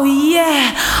oh yeah.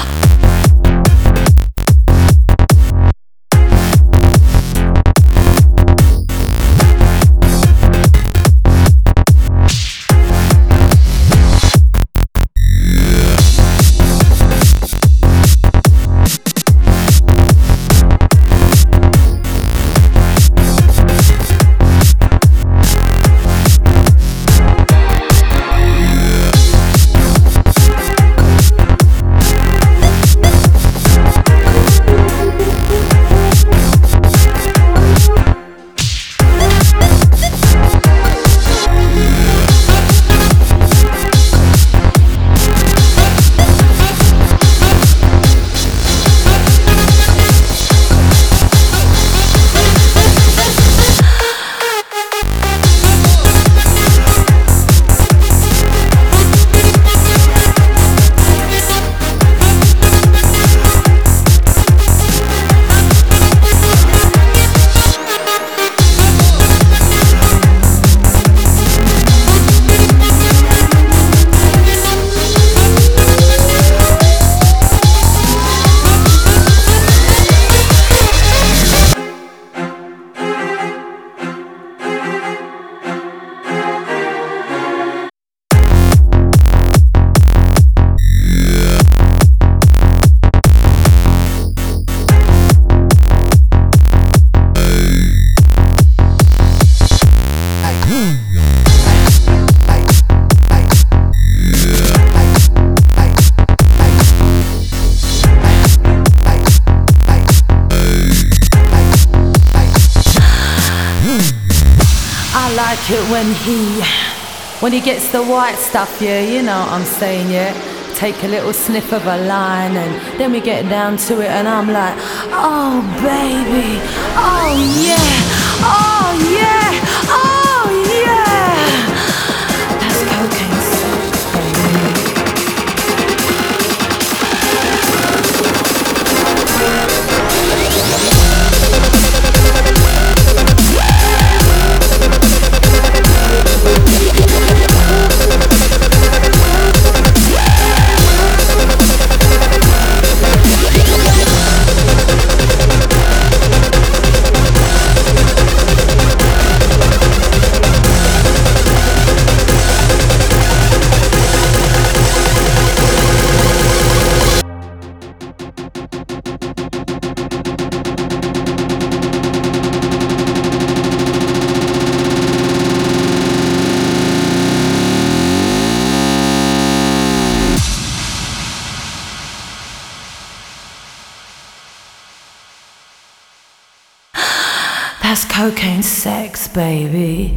Like it when he when he gets the white stuff, yeah, you know what I'm saying, yeah. Take a little sniff of a line and then we get down to it and I'm like, oh baby, oh yeah, That's cocaine sex, baby.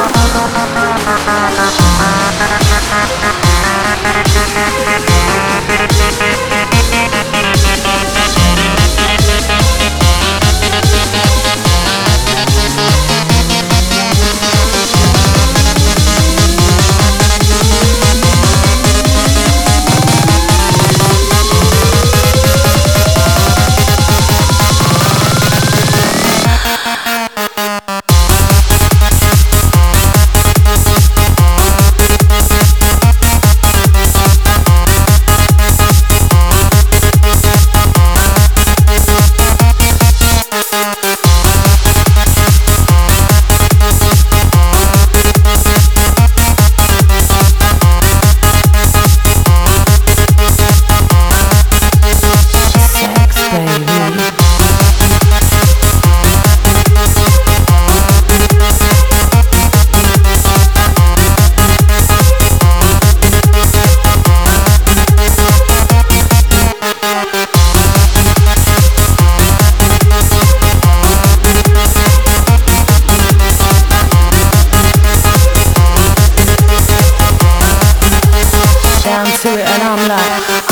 down to it and I'm like